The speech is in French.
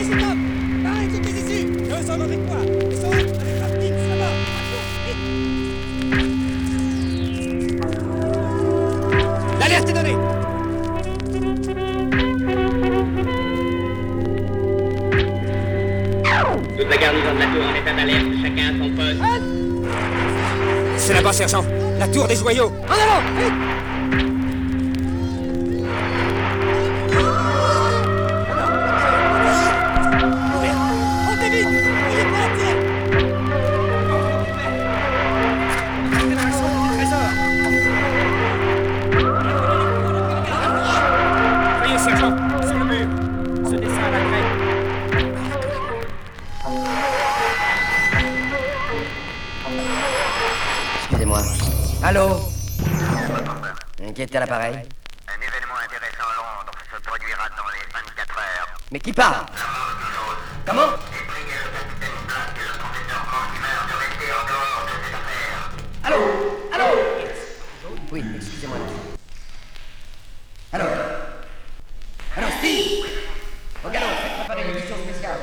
Allez, c'est top. Pareil, tout ici. Eux sont avec moi Ils sont avec Hopkins, là-bas L'alerte est donnée. Toute la garnison de la tour en état d'alerte, chacun à son poste. C'est là-bas, sergent. La tour des joyaux. En avant. Vite Excusez-moi. Allô Qui est à l'appareil Un événement intéressant à Londres se produira dans les 24 heures. Mais qui parle Comment Allô Allô Oui, excusez-moi. Allô Allô, Steve galop, faites préparer l'édition spéciale.